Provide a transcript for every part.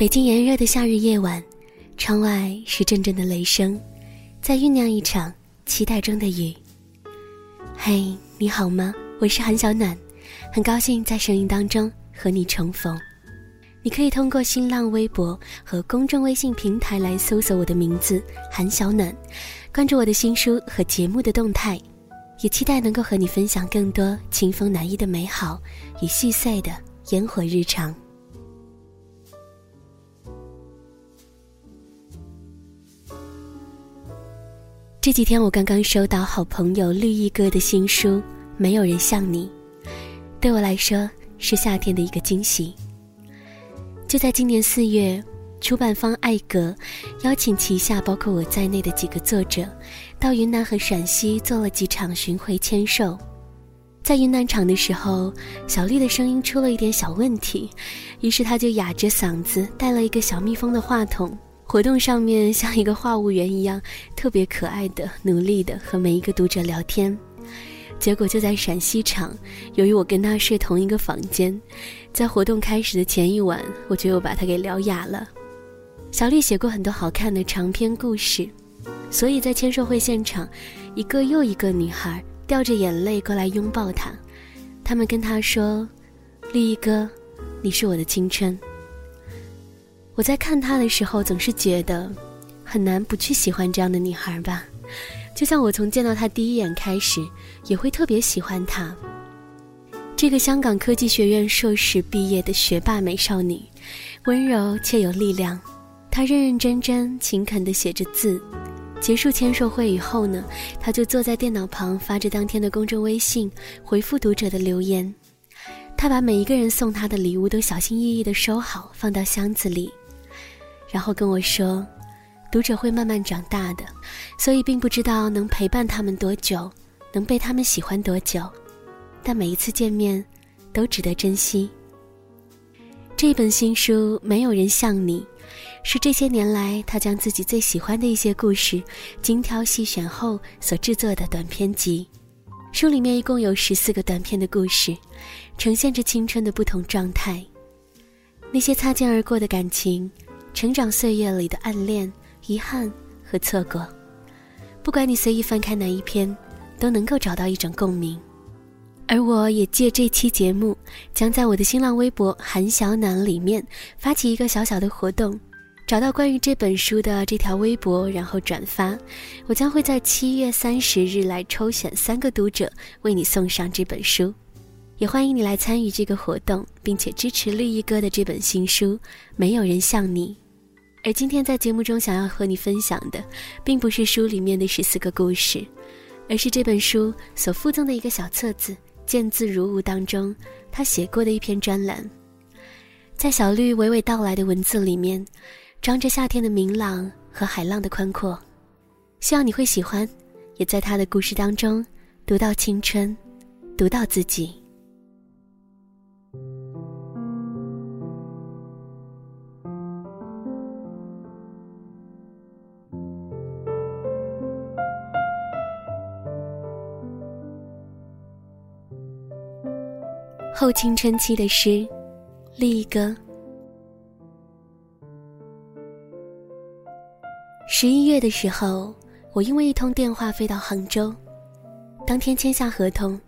北京炎热的夏日夜晚，窗外是阵阵的雷声，在酝酿一场期待中的雨。嘿，你好吗？我是韩小暖，很高兴在声音当中和你重逢。你可以通过新浪微博和公众微信平台来搜索我的名字韩小暖，关注我的新书和节目的动态，也期待能够和你分享更多清风南意的美好与细碎的烟火日常。这几天我刚刚收到好朋友绿意哥的新书《没有人像你》，对我来说是夏天的一个惊喜。就在今年四月，出版方艾格邀请旗下包括我在内的几个作者，到云南和陕西做了几场巡回签售。在云南场的时候，小丽的声音出了一点小问题，于是她就哑着嗓子带了一个小蜜蜂的话筒。活动上面像一个话务员一样，特别可爱的、努力的和每一个读者聊天。结果就在陕西场，由于我跟他睡同一个房间，在活动开始的前一晚，我就又把他给聊哑了。小丽写过很多好看的长篇故事，所以在签售会现场，一个又一个女孩掉着眼泪过来拥抱他，他们跟他说：“绿衣哥，你是我的青春。”我在看她的时候，总是觉得很难不去喜欢这样的女孩吧。就像我从见到她第一眼开始，也会特别喜欢她。这个香港科技学院硕士毕业的学霸美少女，温柔且有力量。她认认真真、勤恳地写着字。结束签售会以后呢，她就坐在电脑旁发着当天的公众微信，回复读者的留言。她把每一个人送她的礼物都小心翼翼地收好，放到箱子里。然后跟我说，读者会慢慢长大的，所以并不知道能陪伴他们多久，能被他们喜欢多久，但每一次见面，都值得珍惜。这本新书《没有人像你》，是这些年来他将自己最喜欢的一些故事精挑细选后所制作的短篇集。书里面一共有十四个短篇的故事，呈现着青春的不同状态，那些擦肩而过的感情。成长岁月里的暗恋、遗憾和错过，不管你随意翻开哪一篇，都能够找到一种共鸣。而我也借这期节目，将在我的新浪微博“韩小暖”里面发起一个小小的活动，找到关于这本书的这条微博，然后转发，我将会在七月三十日来抽选三个读者，为你送上这本书。也欢迎你来参与这个活动，并且支持绿衣哥的这本新书《没有人像你》。而今天在节目中想要和你分享的，并不是书里面的十四个故事，而是这本书所附赠的一个小册子《见字如晤》当中，他写过的一篇专栏。在小绿娓娓道来的文字里面，装着夏天的明朗和海浪的宽阔。希望你会喜欢，也在他的故事当中读到青春，读到自己。后青春期的诗，另一个。十一月的时候，我因为一通电话飞到杭州，当天签下合同，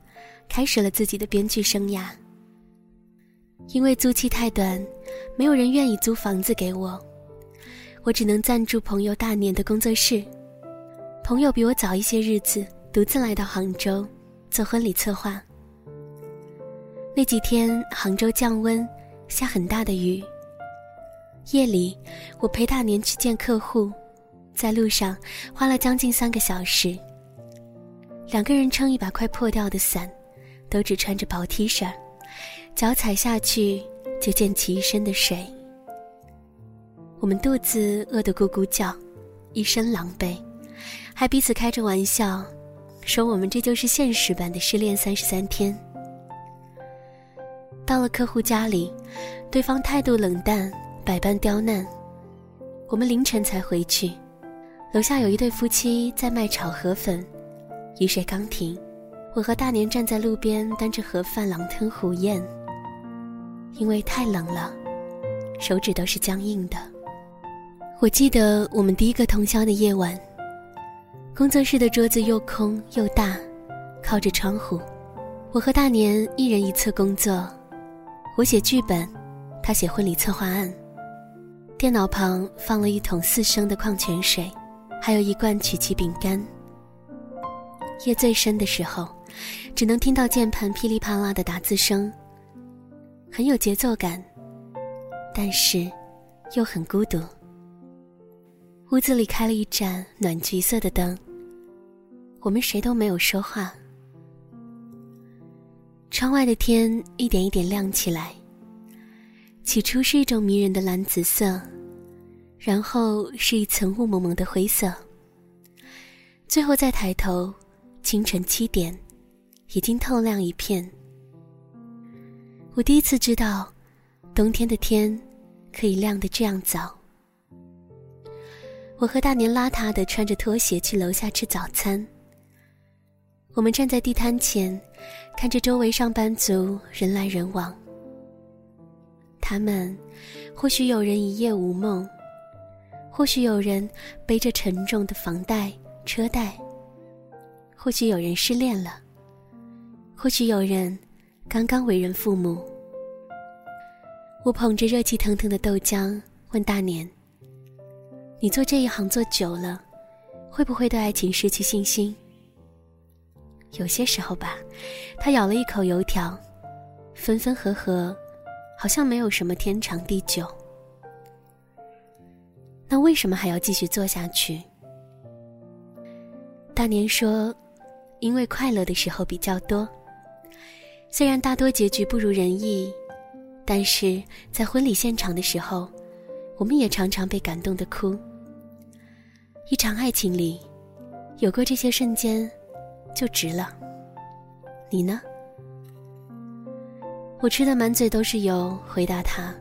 开始了自己的编剧生涯。因为租期太短，没有人愿意租房子给我，我只能暂住朋友大年的工作室。朋友比我早一些日子独自来到杭州，做婚礼策划。那几天，杭州降温，下很大的雨。夜里，我陪大年去见客户，在路上花了将近三个小时。两个人撑一把快破掉的伞，都只穿着薄 T 恤，脚踩下去就溅起一身的水。我们肚子饿得咕咕叫，一身狼狈，还彼此开着玩笑，说我们这就是现实版的失恋三十三天。到了客户家里，对方态度冷淡，百般刁难。我们凌晨才回去，楼下有一对夫妻在卖炒河粉，雨水刚停，我和大年站在路边端着盒饭狼吞虎咽。因为太冷了，手指都是僵硬的。我记得我们第一个通宵的夜晚，工作室的桌子又空又大，靠着窗户，我和大年一人一侧工作，我写剧本，他写婚礼策划案。电脑旁放了一桶四升的矿泉水，还有一罐曲奇饼干。夜最深的时候，只能听到键盘噼里啪啦的打字声，很有节奏感，但是又很孤独。屋子里开了一盏暖橘色的灯，我们谁都没有说话。窗外的天一点一点亮起来，起初是一种迷人的蓝紫色，然后是一层雾蒙蒙的灰色，最后再抬头。清晨七点，已经透亮一片。我第一次知道，冬天的天可以亮得这样早。我和大年邋遢的穿着拖鞋去楼下吃早餐。我们站在地摊前，看着周围上班族人来人往。他们，或许有人一夜无梦，或许有人背着沉重的房贷、车贷。或许有人失恋了，或许有人刚刚为人父母。我捧着热气腾腾的豆浆，问大年：“你做这一行做久了，会不会对爱情失去信心？”有些时候吧，他咬了一口油条，分分合合，好像没有什么天长地久。那为什么还要继续做下去？大年说。因为快乐的时候比较多，虽然大多结局不如人意，但是在婚礼现场的时候，我们也常常被感动的哭。一场爱情里，有过这些瞬间，就值了。你呢？我吃的满嘴都是油，回答他：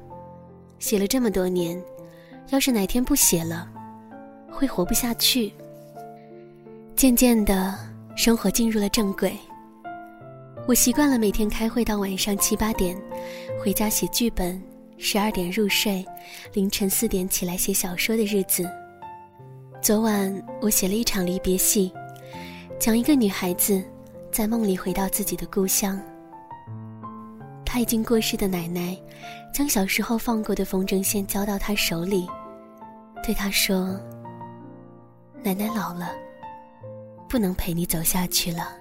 写了这么多年，要是哪天不写了，会活不下去。渐渐的。生活进入了正轨。我习惯了每天开会到晚上七八点，回家写剧本，十二点入睡，凌晨四点起来写小说的日子。昨晚我写了一场离别戏，讲一个女孩子在梦里回到自己的故乡。她已经过世的奶奶，将小时候放过的风筝线交到她手里，对她说：“奶奶老了。”不能陪你走下去了。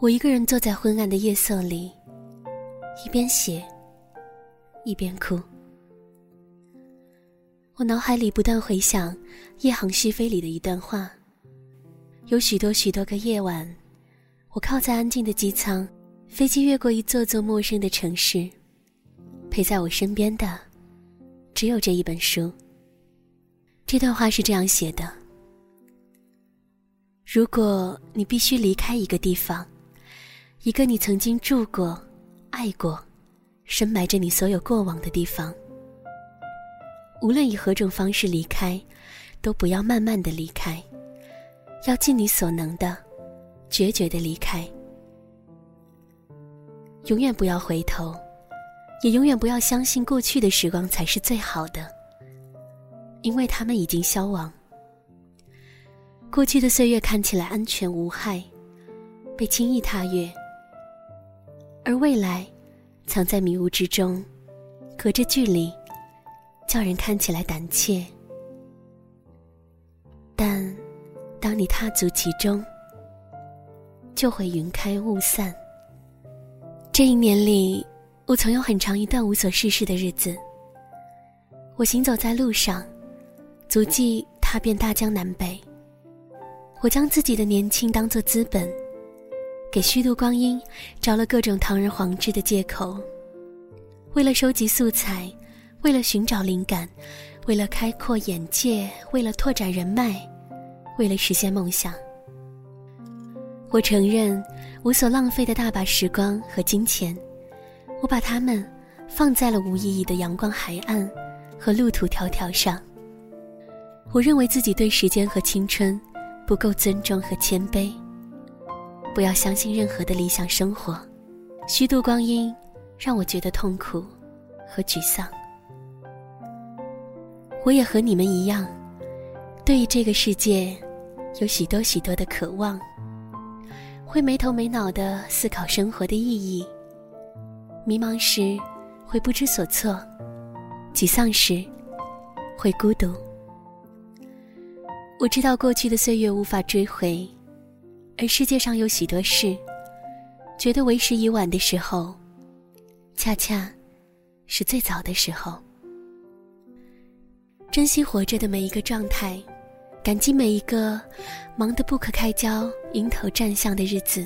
我一个人坐在昏暗的夜色里，一边写，一边哭。我脑海里不断回想《夜航续飞》里的一段话：有许多许多个夜晚，我靠在安静的机舱，飞机越过一座座陌生的城市，陪在我身边的，只有这一本书。这段话是这样写的。如果你必须离开一个地方，一个你曾经住过、爱过、深埋着你所有过往的地方，无论以何种方式离开，都不要慢慢的离开，要尽你所能的、决绝的离开。永远不要回头，也永远不要相信过去的时光才是最好的，因为他们已经消亡。过去的岁月看起来安全无害，被轻易踏越；而未来，藏在迷雾之中，隔着距离，叫人看起来胆怯。但，当你踏足其中，就会云开雾散。这一年里，我曾有很长一段无所事事的日子。我行走在路上，足迹踏遍大江南北。我将自己的年轻当作资本，给虚度光阴找了各种堂而皇之的借口。为了收集素材，为了寻找灵感，为了开阔眼界，为了拓展人脉，为了实现梦想。我承认，我所浪费的大把时光和金钱，我把它们放在了无意义的阳光海岸和路途迢迢上。我认为自己对时间和青春。不够尊重和谦卑，不要相信任何的理想生活，虚度光阴，让我觉得痛苦和沮丧。我也和你们一样，对于这个世界有许多许多的渴望，会没头没脑的思考生活的意义。迷茫时会不知所措，沮丧时会孤独。我知道过去的岁月无法追回，而世界上有许多事，觉得为时已晚的时候，恰恰是最早的时候。珍惜活着的每一个状态，感激每一个忙得不可开交、迎头站向的日子。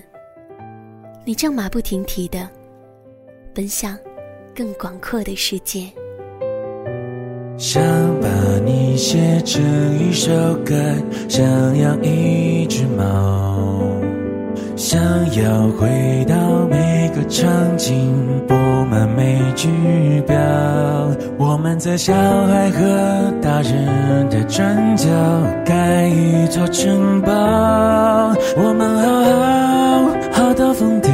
你正马不停蹄的奔向更广阔的世界。想把你写成一首歌，想养一只猫，想要回到每个场景，布满每句表。我们在小孩和大人的转角盖一座城堡，我们好好好到疯掉，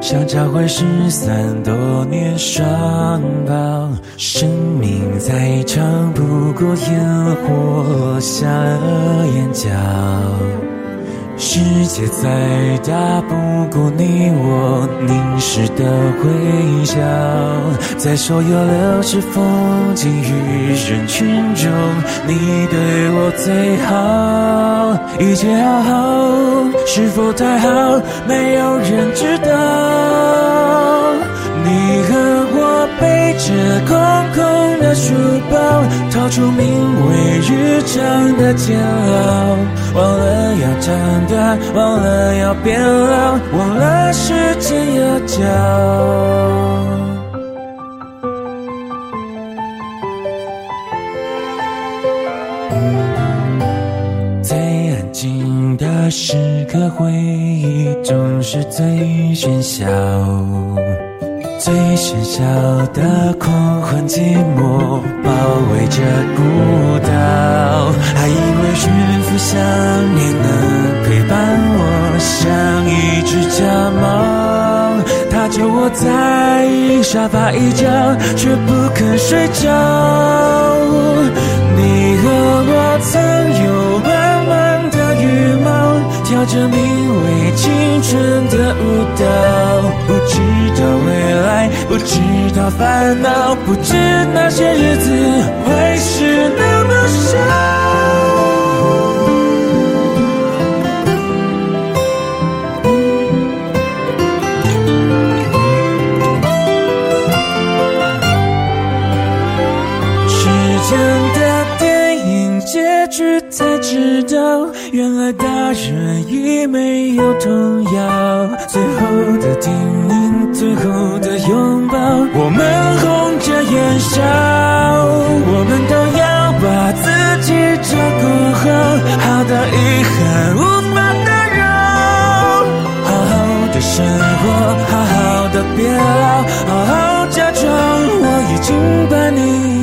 想找回失散多年双胞。生命再长不过烟火下了眼角。世界再大不过你我凝视的微笑，在所有流逝风景与人群中，你对我最好，一切好好，是否太好？没有人知道。背着空空的书包，逃出名为日常的煎熬，忘了要长大，忘了要变老，忘了时间要教。最安静的时刻，回忆总是最喧嚣。最喧嚣的狂欢寂寞包围着孤岛，还以为驯服想念能陪伴我，像一只家猫，它就窝在沙发一角，却不肯睡觉。你和我曾有满满的羽毛，跳着名为青春的舞蹈，不知道烦恼，不知那些日子会是那去才知道，原来大人已没有童谣。最后的叮咛，最后的拥抱，我们红着眼笑，我们都要把自己照顾好。好的遗憾无法打扰，好好的生活，好好的变老，好好假装我已经把你。